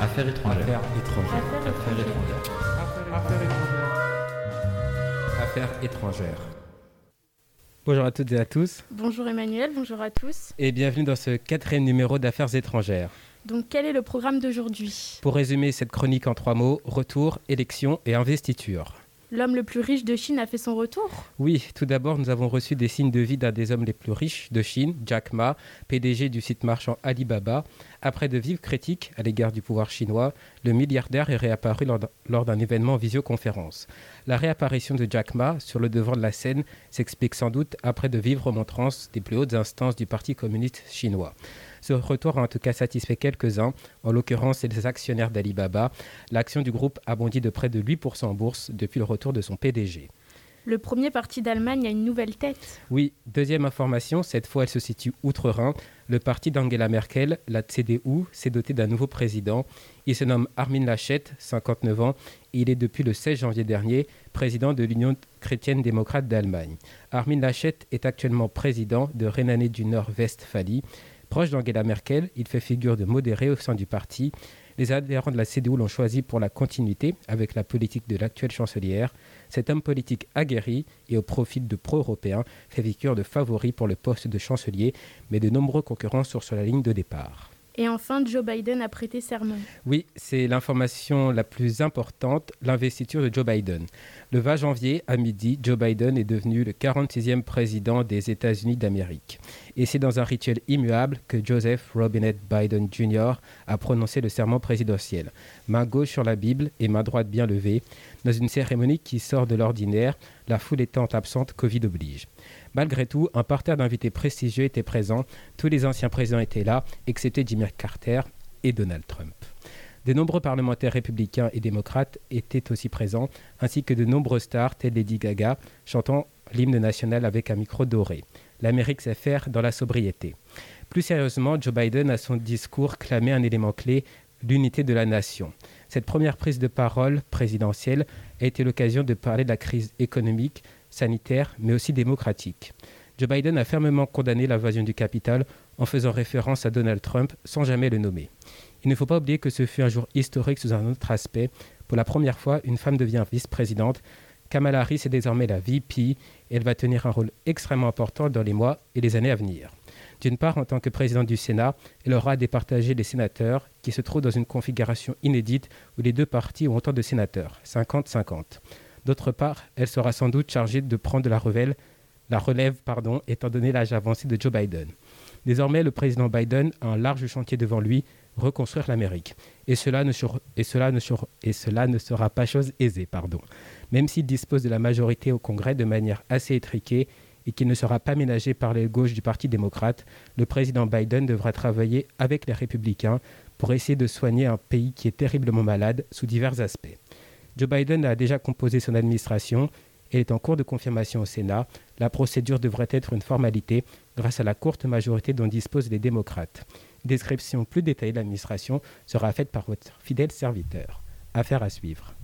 Affaires étrangères. Affaires étrangères. Affaires étrangères. Affaires étrangères. Affaires étrangères. Bonjour à toutes et à tous Bonjour Emmanuel, bonjour à tous. et bienvenue dans ce quatrième numéro d'Affaires étrangères. Donc quel est le programme d'aujourd'hui? Pour résumer cette chronique en trois mots, retour, élection et investiture. L'homme le plus riche de Chine a fait son retour Oui, tout d'abord, nous avons reçu des signes de vie d'un des hommes les plus riches de Chine, Jack Ma, PDG du site marchand Alibaba. Après de vives critiques à l'égard du pouvoir chinois, le milliardaire est réapparu lors d'un- événement en visioconférence. La réapparition de Jack Ma sur le devant de la scène s'explique sans doute après de vives remontrances des plus hautes instances du Parti communiste chinois. Ce retour a en tout cas satisfait quelques-uns, en l'occurrence les actionnaires d'Alibaba. L'action du groupe a bondi de près de 8% en bourse depuis le retour de son PDG. Le premier parti d'Allemagne a une nouvelle tête. Oui, deuxième information, cette fois elle se situe outre-Rhin. Le parti d'Angela Merkel, la CDU, s'est doté d'un nouveau président. Il se nomme Armin Laschet, 59 ans, il est depuis le 16 janvier dernier président de l'Union chrétienne démocrate d'Allemagne. Armin Laschet est actuellement président de Rhénanie du Nord-Westphalie. Proche d'Angela Merkel, il fait figure de modéré au sein du parti. Les adhérents de la CDU l'ont choisi pour la continuité avec la politique de l'actuelle chancelière. Cet homme politique aguerri et au profil de pro-européen fait figure de favori pour le poste de chancelier, mais de nombreux concurrents sont sur la ligne de départ. Et enfin, Joe Biden a prêté serment. Oui, c'est l'information la plus importante, l'investiture de Joe Biden. Le 20 janvier, à midi, Joe Biden est devenu le 46e président des États-Unis d'Amérique. Et c'est dans un rituel immuable que Joseph Robinette Biden Jr. a prononcé le serment présidentiel. Main gauche sur la Bible et main droite bien levée, dans une cérémonie qui sort de l'ordinaire, la foule étant absente, Covid oblige. Malgré tout, un parterre d'invités prestigieux était présent. Tous les anciens présidents étaient là, excepté Jimmy Carter et Donald Trump. De nombreux parlementaires républicains et démocrates étaient aussi présents, ainsi que de nombreuses stars telles Lady Gaga, chantant l'hymne national avec un micro doré. L'Amérique sait faire dans la sobriété. Plus sérieusement, Joe Biden a son discours clamé un élément clé, l'unité de la nation. Cette première prise de parole présidentielle a été l'occasion de parler de la crise économique, sanitaire, mais aussi démocratique. Joe Biden a fermement condamné l'invasion du Capitole en faisant référence à Donald Trump sans jamais le nommer. Il ne faut pas oublier que ce fut un jour historique sous un autre aspect. Pour la première fois, une femme devient vice-présidente. Kamala Harris est désormais la VP et elle va tenir un rôle extrêmement important dans les mois et les années à venir. D'une part, en tant que présidente du Sénat, elle aura à départager les sénateurs qui se trouvent dans une configuration inédite où les deux partis ont autant de sénateurs, 50-50. D'autre part, elle sera sans doute chargée de prendre la relève, étant donné l'âge avancé de Joe Biden. Désormais, le président Biden a un large chantier devant lui, reconstruire l'Amérique. Et cela, ne sera pas chose aisée, pardon. Même s'il dispose de la majorité au Congrès de manière assez étriquée et qu'il ne sera pas ménagé par les gauches du Parti démocrate, le président Biden devra travailler avec les républicains pour essayer de soigner un pays qui est terriblement malade sous divers aspects. Joe Biden a déjà composé son administration et est en cours de confirmation au Sénat. La procédure devrait être une formalité grâce à la courte majorité dont disposent les démocrates. Description plus détaillée de l'administration sera faite par votre fidèle serviteur. Affaire à suivre.